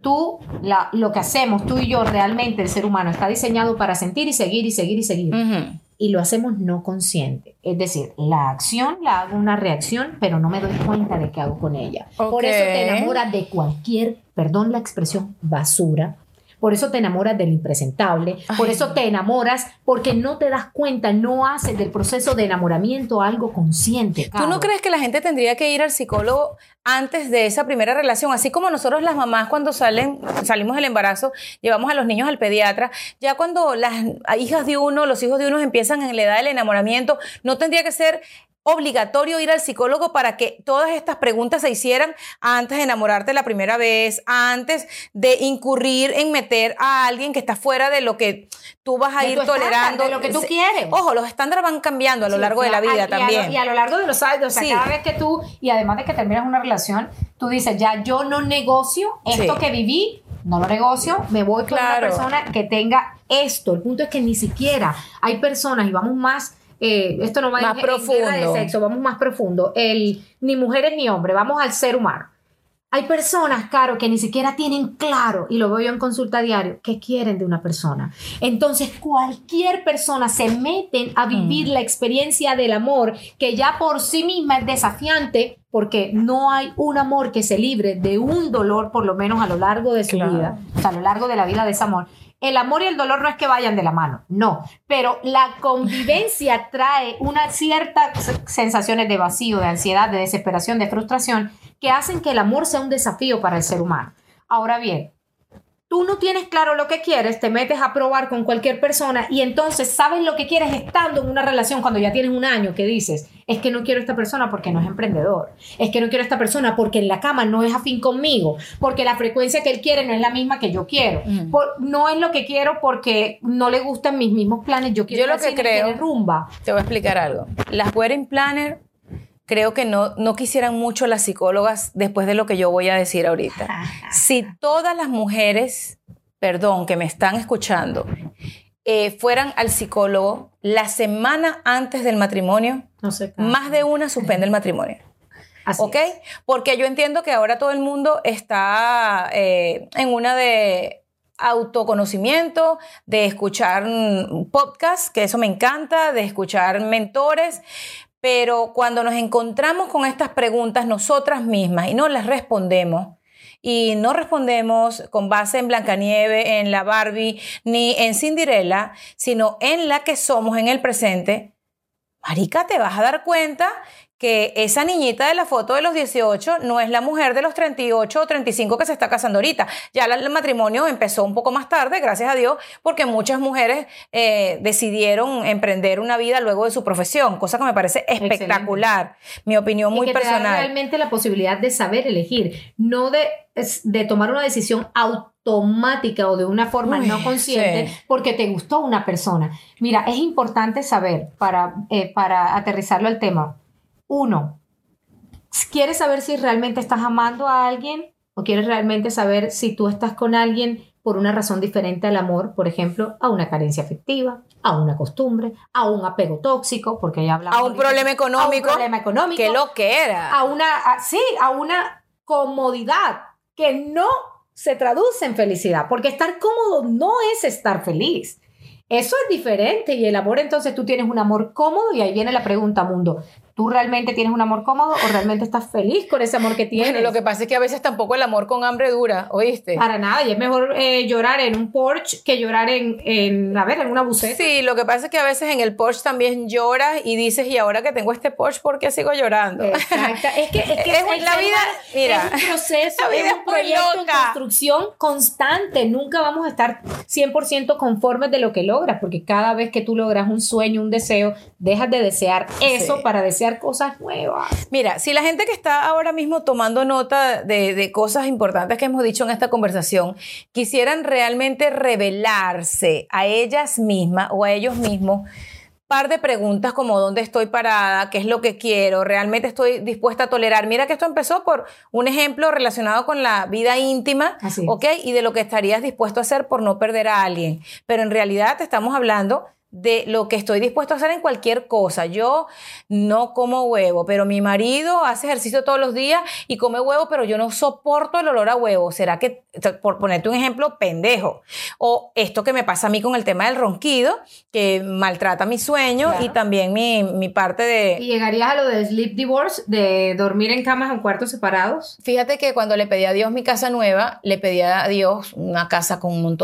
S3: Tú, la- lo que hacemos, tú y yo, realmente el ser humano está diseñado para sentir y seguir y seguir y seguir.
S2: Ujú.
S3: Y lo hacemos no consciente. Es decir, la acción la hago una reacción, pero no me doy cuenta de qué hago con ella. Por eso te enamoras de cualquier, perdón la expresión, basura. Por eso te enamoras del impresentable, por eso te enamoras porque no te das cuenta, no haces del proceso de enamoramiento algo consciente.
S2: ¿Tú no crees que la gente tendría que ir al psicólogo antes de esa primera relación? Así como nosotros las mamás cuando salen, salimos del embarazo, llevamos a los niños al pediatra, ya cuando las hijas de uno, los hijos de uno empiezan en la edad del enamoramiento, no tendría que ser obligatorio ir al psicólogo para que todas estas preguntas se hicieran antes de enamorarte la primera vez, antes de incurrir en meter a alguien que está fuera de lo que tú vas a
S3: De
S2: ir
S3: estándar,
S2: tolerando.
S3: de lo que tú quieres.
S2: Ojo, los estándares van cambiando a lo
S3: Sí,
S2: largo de la vida
S3: y a lo-
S2: también.
S3: Y a, lo largo de los años, o sea,
S2: Sí.
S3: cada vez que tú, y además de que terminas una relación, tú dices, ya yo no negocio esto
S2: Sí.
S3: que viví, no lo negocio, me voy con una persona que tenga esto. El punto es que ni siquiera hay personas, y vamos más eh, esto no va
S2: Más
S3: en- en guerra
S2: profundo.
S3: de sexo, vamos más profundo. El ni mujeres ni hombres, vamos al ser humano. Hay personas, Caro, que ni siquiera tienen claro, y lo veo yo en consulta diario, qué quieren de una persona. Entonces, cualquier persona se meten a vivir la experiencia del amor, que ya por sí misma es desafiante, porque no hay un amor que se libre de un dolor, por lo menos a lo largo de su
S2: Claro.
S3: vida, o sea, a lo largo de la vida de ese amor. El amor y el dolor no es que vayan de la mano, no, pero la convivencia trae unas ciertas sensaciones de vacío, de ansiedad, de desesperación, de frustración, que hacen que el amor sea un desafío para el ser humano. Ahora bien, tú no tienes claro lo que quieres, te metes a probar con cualquier persona y entonces sabes lo que quieres estando en una relación cuando ya tienes un año que dices, es que no quiero esta persona porque no es emprendedor, es que no quiero esta persona porque en la cama no es afín conmigo, porque la frecuencia que él quiere no es la misma que yo quiero,
S2: Mm.
S3: Por- no es lo que quiero porque no le gustan mis mismos planes, yo quiero
S2: Yo lo que creo-
S3: rumba.
S2: Te voy a explicar algo. Las wedding planner creo que no, no quisieran mucho las psicólogas después de lo que yo voy a decir ahorita. Si todas las mujeres, perdón, que me están escuchando, eh, fueran al psicólogo la semana antes del matrimonio,
S3: No sé.
S2: más de una suspende el matrimonio.
S3: Así
S2: ¿Ok?
S3: es.
S2: Porque yo entiendo que ahora todo el mundo está eh, en una de autoconocimiento, de escuchar podcasts, que eso me encanta, de escuchar mentores, pero cuando nos encontramos con estas preguntas nosotras mismas y no las respondemos, y no respondemos con base en Blancanieve, en la Barbie, ni en Cinderella, sino en la que somos en el presente, Marica, te vas a dar cuenta que esa niñita de la foto de los 18 no es la mujer de los 38 o 35 que se está casando ahorita. Ya el matrimonio empezó un poco más tarde, gracias a Dios, porque muchas mujeres eh, decidieron emprender una vida luego de su profesión, cosa que me parece espectacular. Mi opinión
S3: Y
S2: muy
S3: que te da
S2: personal.
S3: realmente la posibilidad de saber elegir, no de, de tomar una decisión automática o de una forma
S2: Uy,
S3: no consciente
S2: sí.
S3: porque te gustó una persona. Mira, es importante saber para, eh, para aterrizarlo al tema. Uno, ¿quieres saber si realmente estás amando a alguien o quieres realmente saber si tú estás con alguien por una razón diferente al amor, por ejemplo, a una carencia afectiva, a una costumbre, a un apego tóxico, porque ya hablamos
S2: A un
S3: ahorita-
S2: problema
S3: a
S2: económico.
S3: un problema económico,
S2: Que lo que era.
S3: a una, a- sí, a una comodidad que no se traduce en felicidad, porque estar cómodo no es estar feliz. Eso es diferente y el amor entonces tú tienes un amor cómodo y ahí viene la pregunta, mundo, ¿tú realmente tienes un amor cómodo o realmente estás feliz con ese amor que tienes?
S2: Bueno, lo que pasa es que a veces tampoco el amor con hambre dura, ¿oíste?
S3: Para nada, y es mejor eh, llorar en un porch que llorar en, en, a ver, en una buceta.
S2: Sí, lo que pasa es que a veces en el Porsche también lloras y dices, y ahora que tengo este Porsche, ¿por qué sigo llorando?
S3: Exacto. Es que, es que
S2: Es la vida, mira,
S3: es un proceso,
S2: la vida
S3: es un proyecto en construcción constante. Nunca vamos a estar 100% conformes de lo que logras, porque cada vez que tú logras un sueño, un deseo, dejas de desear eso
S2: Sí.
S3: para desear cosas nuevas.
S2: Mira, si la gente que está ahora mismo tomando nota de, de cosas importantes que hemos dicho en esta conversación, quisieran realmente revelarse a ellas mismas o a ellos mismos, par de preguntas como dónde estoy parada, qué es lo que quiero, realmente estoy dispuesta a tolerar. Mira que esto empezó por un ejemplo relacionado con la vida íntima,
S3: Así.
S2: ¿ok? Y de lo que estarías dispuesto a hacer por no perder a alguien. Pero en realidad te estamos hablando de lo que estoy dispuesto a hacer en cualquier cosa. Yo no como huevo, pero mi marido hace ejercicio todos los días y come huevo, pero yo no soporto el olor a huevo. ¿Será que, por ponerte un ejemplo, pendejo? O esto que me pasa a mí con el tema del ronquido, que maltrata mi sueño
S3: Claro.
S2: y también mi, mi parte de...
S3: Y llegarías a lo de sleep divorce, de dormir en camas en cuartos separados.
S2: Fíjate que cuando le pedí a Dios mi casa nueva, le pedí a Dios una casa con un montón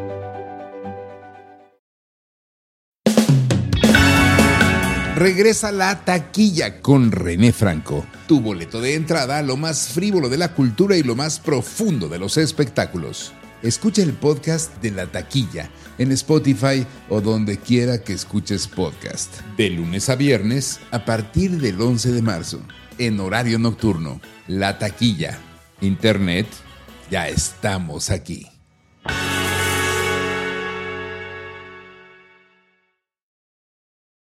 S4: Regresa la taquilla con René Franco, tu boleto de entrada lo más frívolo de la cultura y lo más profundo de los espectáculos. Escucha el podcast de La Taquilla en Spotify o donde quiera que escuches podcast. De lunes a viernes a partir del 11 de marzo, en horario nocturno. La Taquilla. Internet, ya estamos aquí.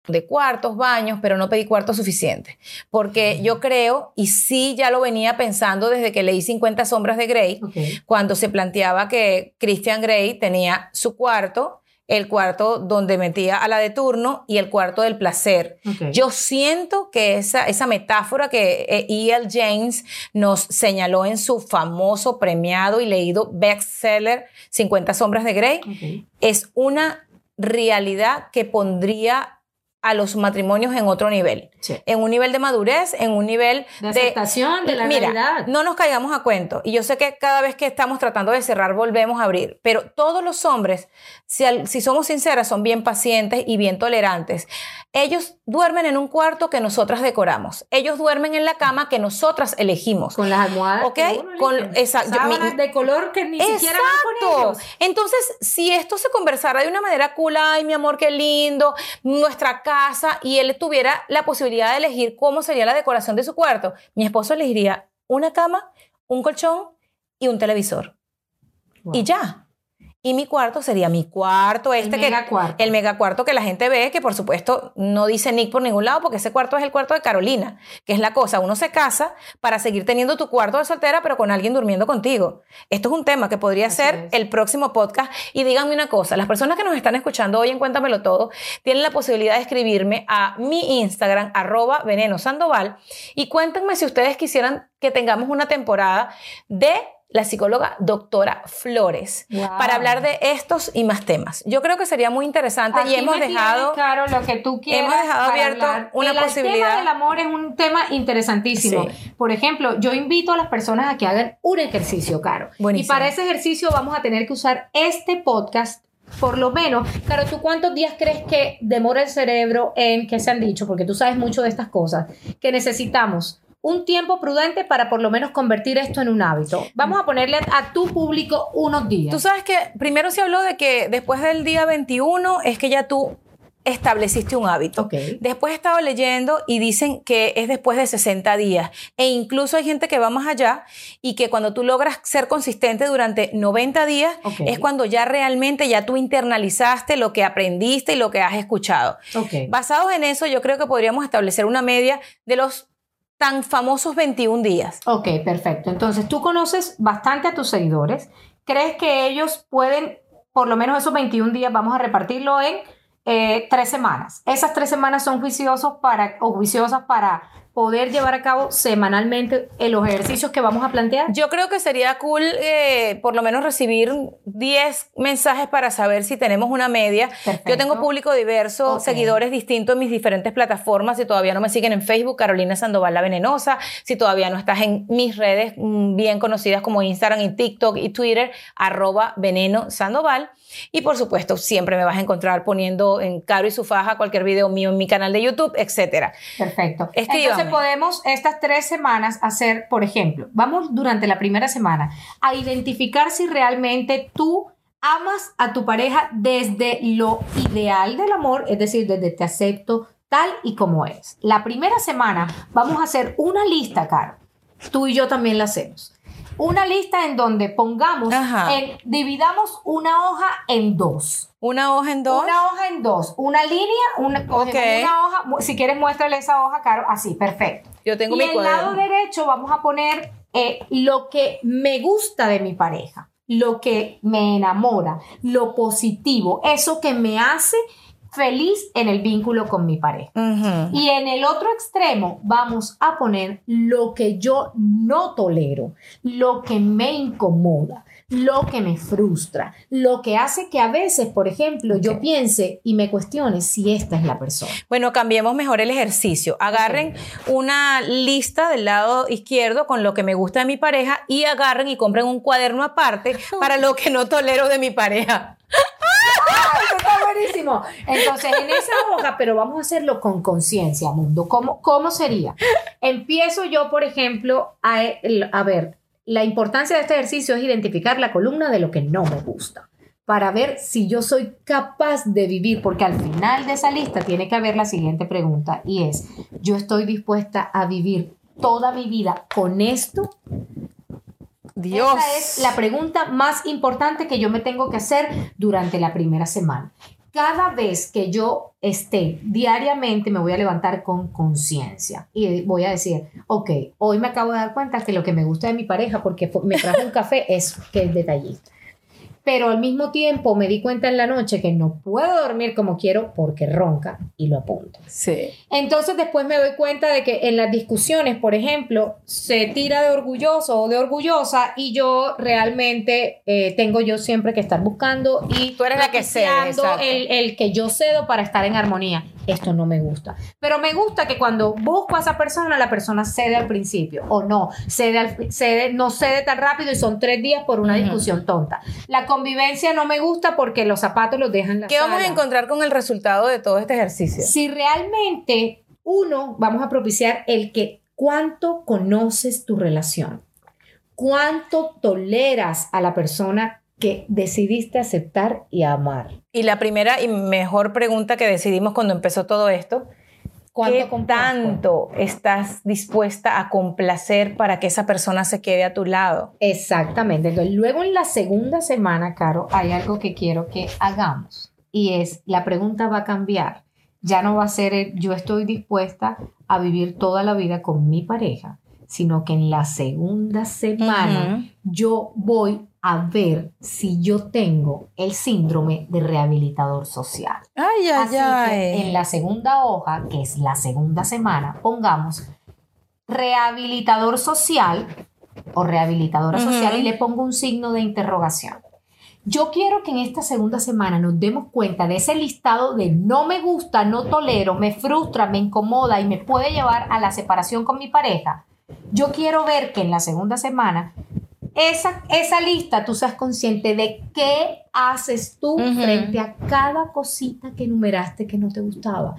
S2: De cuartos, baños, pero no pedí cuartos suficientes. Porque yo creo, y sí ya lo venía pensando desde que leí 50 sombras de Grey, cuando se planteaba que Christian Grey tenía su cuarto, el cuarto donde metía a la de turno y el cuarto del placer. Yo siento que esa, esa metáfora que eh, E.L. James nos señaló en su famoso, premiado y leído bestseller 50 sombras de Grey, es una realidad que pondría a los matrimonios en otro nivel.
S3: Sí.
S2: En un nivel de madurez, en un nivel
S3: De aceptación de la
S2: Mira,
S3: realidad.
S2: no nos caigamos a cuento. Y yo sé que cada vez que estamos tratando de cerrar, volvemos a abrir. Pero todos los hombres, si, al- si somos sinceras, son bien pacientes y bien tolerantes. Ellos duermen en un cuarto que nosotras decoramos. Ellos duermen en la cama que nosotras elegimos.
S3: Con las almohadas.
S2: Ok, con- exacto,
S3: de color que ni siquiera van con
S2: Exacto.
S3: ellos.
S2: Entonces, si esto se conversara de una manera cool, ay, mi amor, qué lindo, nuestra casa, y él tuviera la posibilidad de elegir cómo sería la decoración de su cuarto, mi esposo elegiría una cama, un colchón y un televisor.
S3: Wow.
S2: Y ya. Y mi cuarto sería mi cuarto, este que
S3: mega cuarto.
S2: el mega cuarto que la gente ve, que por supuesto no dice Nick por ningún lado, porque ese cuarto es el cuarto de Carolina, que es la cosa. Uno se casa para seguir teniendo tu cuarto de soltera, pero con alguien durmiendo contigo. Esto es un tema que podría
S3: Así
S2: ser
S3: es.
S2: el próximo podcast. Y díganme una cosa, las personas que nos están escuchando hoy en Cuéntamelo Todo, tienen la posibilidad de escribirme a mi Instagram, arroba veneno sandoval, y cuéntenme si ustedes quisieran que tengamos una temporada de la psicóloga doctora Flores
S3: Wow.
S2: para hablar de estos y más temas. Yo creo que sería muy interesante y hemos
S3: me
S2: dejado...
S3: Caro, lo que tú quieras.
S2: hemos dejado abierto
S3: hablar.
S2: una
S3: el, El
S2: posibilidad.
S3: tema del amor es un tema interesantísimo. Por ejemplo, yo invito a las personas a que hagan un ejercicio, Caro.
S2: Buenísimo.
S3: Y para ese ejercicio vamos a tener que usar este podcast. Por lo menos, Caro, ¿tú cuántos días crees que demora el cerebro en que se han dicho? Porque tú sabes mucho de estas cosas. Que necesitamos un tiempo prudente para por lo menos convertir esto en un hábito. Vamos a ponerle a tu público unos días.
S2: Tú sabes que primero se habló de que después del día 21 es que ya tú estableciste un hábito.
S3: Ok.
S2: Después he estado leyendo y dicen que es después de 60 días. E incluso hay gente que va más allá y que cuando tú logras ser consistente durante 90 días es cuando ya realmente ya tú internalizaste lo que aprendiste y lo que has escuchado.
S3: Ok.
S2: Basados en eso, yo creo que podríamos establecer una media de los tan famosos 21 días.
S3: Ok, perfecto. Entonces, tú conoces bastante a tus seguidores. ¿Crees que ellos pueden, por lo menos esos 21 días, vamos a repartirlo en eh, tres semanas? Esas tres semanas son juiciosos para, o juiciosas para poder llevar a cabo semanalmente los ejercicios que vamos a plantear.
S2: Yo creo que sería cool eh, por lo menos recibir 10 mensajes para saber si tenemos una media.
S3: Perfecto.
S2: Yo tengo público diverso, seguidores distintos en mis diferentes plataformas. Si todavía no me siguen en Facebook, Carolina Sandoval La Venenosa. Si todavía no estás en mis redes mm, bien conocidas como Instagram y TikTok y Twitter, arroba veneno Sandoval. Y por supuesto, siempre me vas a encontrar poniendo en Caro y su faja cualquier video mío en mi canal de YouTube, etcétera.
S3: Perfecto.
S2: Escríbame.
S3: Entonces podemos estas tres semanas hacer, por ejemplo, vamos durante la primera semana a identificar si realmente tú amas a tu pareja desde lo ideal del amor, es decir, desde te acepto tal y como eres. La primera semana vamos a hacer una lista, Caro. Tú y yo también la hacemos. Una lista en donde pongamos, en- dividamos una hoja en dos.
S2: Una hoja en dos.
S3: Una hoja en dos. Una línea, una, hoja. Si quieres, muéstrale esa hoja, Caro. Así, perfecto.
S2: Yo tengo
S3: y
S2: mi
S3: el lado derecho vamos a poner eh, lo que me gusta de mi pareja, lo que me enamora, lo positivo, eso que me hace feliz en el vínculo con mi pareja. Y en el otro extremo vamos a poner lo que yo no tolero, lo que me incomoda, lo que me frustra, lo que hace que a veces, por ejemplo, yo piense y me cuestione si esta es la persona.
S2: Bueno, cambiemos mejor el ejercicio. Agarren una lista del lado izquierdo con lo que me gusta de mi pareja y agarren y compren un cuaderno aparte para lo que no tolero de mi pareja.
S3: Está buenísimo. Entonces, en esa hoja, pero vamos a hacerlo con conciencia, mundo. ¿Cómo, ¿Cómo sería? Empiezo yo, por ejemplo, a, a ver, la importancia de este ejercicio es identificar la columna de lo que no me gusta para ver si yo soy capaz de vivir, porque al final de esa lista tiene que haber la siguiente pregunta y es, ¿yo estoy dispuesta a vivir toda mi vida con esto?
S2: Dios.
S3: Esa es la pregunta más importante que yo me tengo que hacer durante la primera semana. Cada vez que yo esté diariamente me voy a levantar con conciencia y voy a decir, ok, hoy me acabo de dar cuenta que lo que me gusta de mi pareja porque me trajo un café es que es detallista pero al mismo tiempo me di cuenta en la noche que no puedo dormir como quiero porque ronca y lo apunto.
S2: Sí.
S3: Entonces después me doy cuenta de que en las discusiones, por ejemplo, se tira de orgulloso o de orgullosa y yo realmente eh, tengo yo siempre que estar buscando y
S2: Tú eres la que
S3: el, el que yo cedo para estar en armonía. Esto no me gusta. Pero me gusta que cuando busco a esa persona, la persona cede al principio o no, cede, al- cede no cede tan rápido y son tres días por una discusión tonta. La convivencia no me gusta porque los zapatos los dejan en la
S2: ¿Qué vamos a encontrar con el resultado de todo este ejercicio?
S3: Si realmente uno, vamos a propiciar el que cuánto conoces tu relación, cuánto toleras a la persona que decidiste aceptar y amar.
S2: Y la primera y mejor pregunta que decidimos cuando empezó todo esto,
S3: ¿Cuánto
S2: ¿qué tanto estás dispuesta a complacer para que esa persona se quede a tu lado?
S3: Exactamente. Entonces, luego en la segunda semana, Caro, hay algo que quiero que hagamos y es, la pregunta va a cambiar. Ya no va a ser el, yo estoy dispuesta a vivir toda la vida con mi pareja, sino que en la segunda semana yo voy a ver si yo tengo el síndrome de rehabilitador social.
S2: Ay,
S3: Así que en la segunda hoja, que es la segunda semana, pongamos rehabilitador social o rehabilitadora social y le pongo un signo de interrogación. Yo quiero que en esta segunda semana nos demos cuenta de ese listado de no me gusta, no tolero, me frustra, me incomoda y me puede llevar a la separación con mi pareja. Yo quiero ver que en la segunda semana esa, esa lista tú seas consciente de qué haces tú frente a cada cosita que enumeraste que no te gustaba.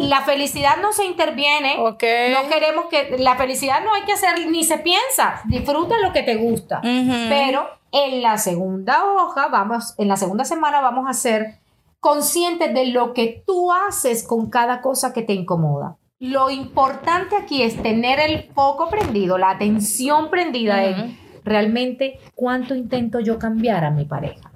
S3: La felicidad no se interviene. No queremos que la felicidad no hay que hacer ni se piensa. Disfruta lo que te gusta. Pero en la segunda hoja, vamos, en la segunda semana vamos a ser conscientes de lo que tú haces con cada cosa que te incomoda. Lo importante aquí es tener el foco prendido, la atención prendida en realmente cuánto intento yo cambiar a mi pareja.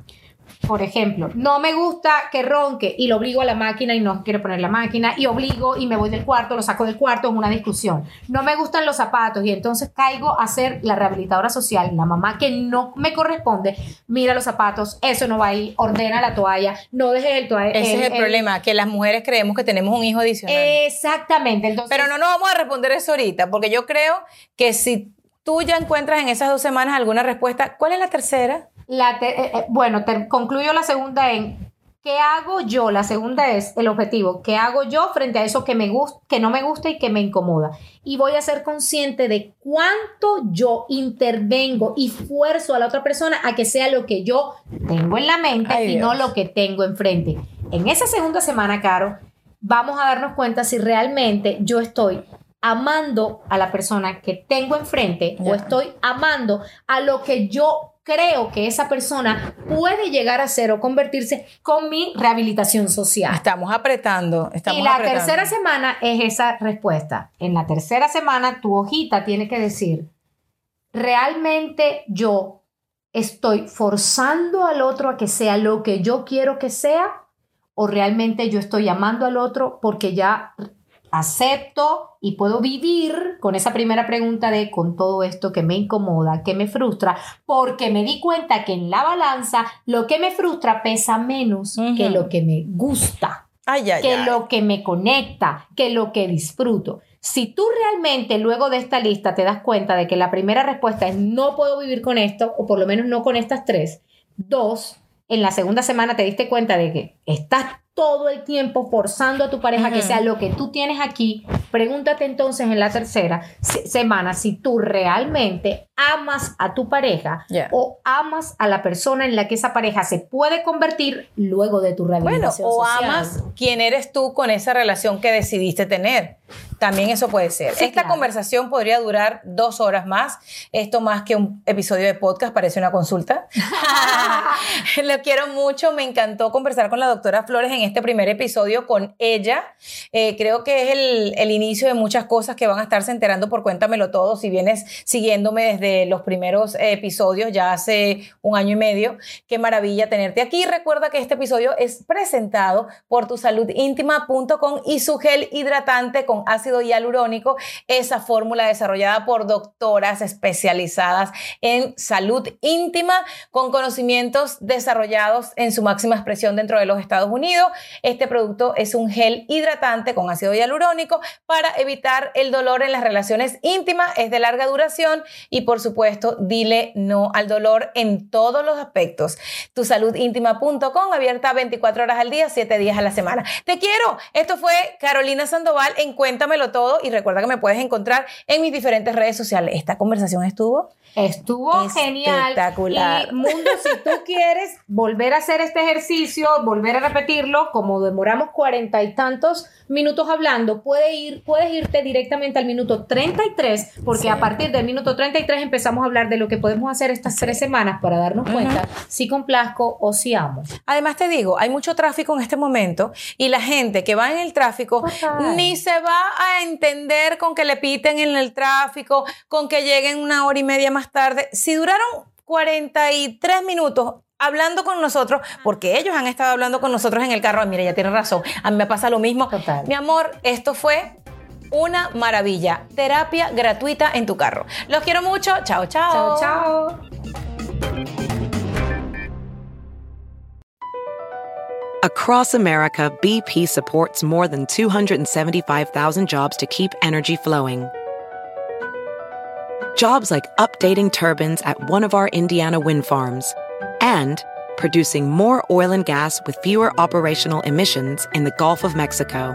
S3: Por ejemplo, no me gusta que ronque y lo obligo a la máquina y no quiero poner la máquina y obligo y me voy del cuarto, lo saco del cuarto en una discusión. No me gustan los zapatos y entonces caigo a ser la rehabilitadora social, la mamá que no me corresponde, mira los zapatos, eso no va ahí, ordena la toalla, no dejes el toalla.
S2: Ese es el problema, que las mujeres creemos que tenemos un hijo adicional.
S3: Exactamente, entonces
S2: Pero no nos vamos a responder eso ahorita, porque yo creo que si tú ya encuentras en esas dos semanas alguna respuesta, ¿cuál es la tercera?
S3: La te- eh, eh, bueno, te- concluyo la segunda en ¿qué hago yo? La segunda es el objetivo. ¿Qué hago yo frente a eso que me que no me gusta y que me incomoda? Y voy a ser consciente de cuánto yo intervengo y fuerzo a la otra persona a que sea lo que yo tengo en la mente
S2: Ay,
S3: y no lo que tengo enfrente. En esa segunda semana, Caro, vamos a darnos cuenta si realmente yo estoy amando a la persona que tengo enfrente o estoy amando a lo que yo creo que esa persona puede llegar a ser o convertirse con mi rehabilitación social.
S2: Estamos apretando. Estamos
S3: y la
S2: apretando.
S3: tercera semana es esa respuesta. En la tercera semana tu hojita tiene que decir, ¿realmente yo estoy forzando al otro a que sea lo que yo quiero que sea? ¿O realmente yo estoy amando al otro porque ya acepto y puedo vivir con esa primera pregunta de con todo esto que me incomoda, que me frustra, porque me di cuenta que en la balanza lo que me frustra pesa menos que lo que me gusta
S2: Ay, ay,
S3: que
S2: ay.
S3: lo que me conecta, que lo que disfruto. Si tú realmente luego de esta lista te das cuenta de que la primera respuesta es no puedo vivir con esto, o por lo menos no con estas tres, dos, en la segunda semana te diste cuenta de que estás todo el tiempo forzando a tu pareja que sea lo que tú tienes aquí, pregúntate entonces en la tercera se- semana si tú realmente amas a tu pareja
S2: Yeah.
S3: o amas a la persona en la que esa pareja se puede convertir luego de tu
S2: Bueno,
S3: rehabilitación
S2: o
S3: social.
S2: amas quién eres tú con esa relación que decidiste tener. También eso puede ser.
S3: Sí,
S2: Esta
S3: claro.
S2: conversación podría durar dos horas más. Esto más que un episodio de podcast, parece una consulta. Lo quiero mucho. Me encantó conversar con la doctora Flores en este primer episodio con ella. Eh, creo que es el, el inicio de muchas cosas que van a estarse enterando por Cuéntamelo Todo. Si vienes siguiéndome desde los primeros episodios, ya hace un año y medio. Qué maravilla tenerte aquí. Recuerda que este episodio es presentado por tusaludintima.com y su gel hidratante con ácido hialurónico, esa fórmula desarrollada por doctoras especializadas en salud íntima con conocimientos desarrollados en su máxima expresión dentro de los Estados Unidos. Este producto es un gel hidratante con ácido hialurónico para evitar el dolor en las relaciones íntimas, es de larga duración y por supuesto dile no al dolor en todos los aspectos. Tusaludintima.com abierta 24 horas al día, 7 días a la semana. Te quiero. Esto fue Carolina Sandoval en Cuéntamelo Todo y recuerda que me puedes encontrar en mis diferentes redes sociales. Esta conversación estuvo
S3: Estuvo genial.
S2: Espectacular.
S3: Y Mundo, si tú quieres volver a hacer este ejercicio, volver a repetirlo, como demoramos cuarenta y tantos minutos hablando, puede ir, puedes irte directamente al minuto 33, porque a partir del minuto 33 empezamos a hablar de lo que podemos hacer estas tres semanas para darnos cuenta si complazco o si amo.
S2: Además te digo, hay mucho tráfico en este momento y la gente que va en el tráfico
S3: Total.
S2: ni se va a entender con que le piten en el tráfico, con que lleguen una hora y media más tarde. Si duraron 43 minutos hablando con nosotros, porque ellos han estado hablando con nosotros en el carro, Ay, mira, ya tiene razón, a mí me pasa lo mismo.
S3: Total.
S2: Mi amor, esto fue una maravilla. Terapia gratuita en tu carro. Los quiero mucho. Chao, chao.
S3: Chao, chao.
S1: Across America, BP supports more than 275,000 jobs to keep energy flowing. Jobs like updating turbines at one of our Indiana wind farms and producing more oil and gas with fewer operational emissions in the Gulf of Mexico.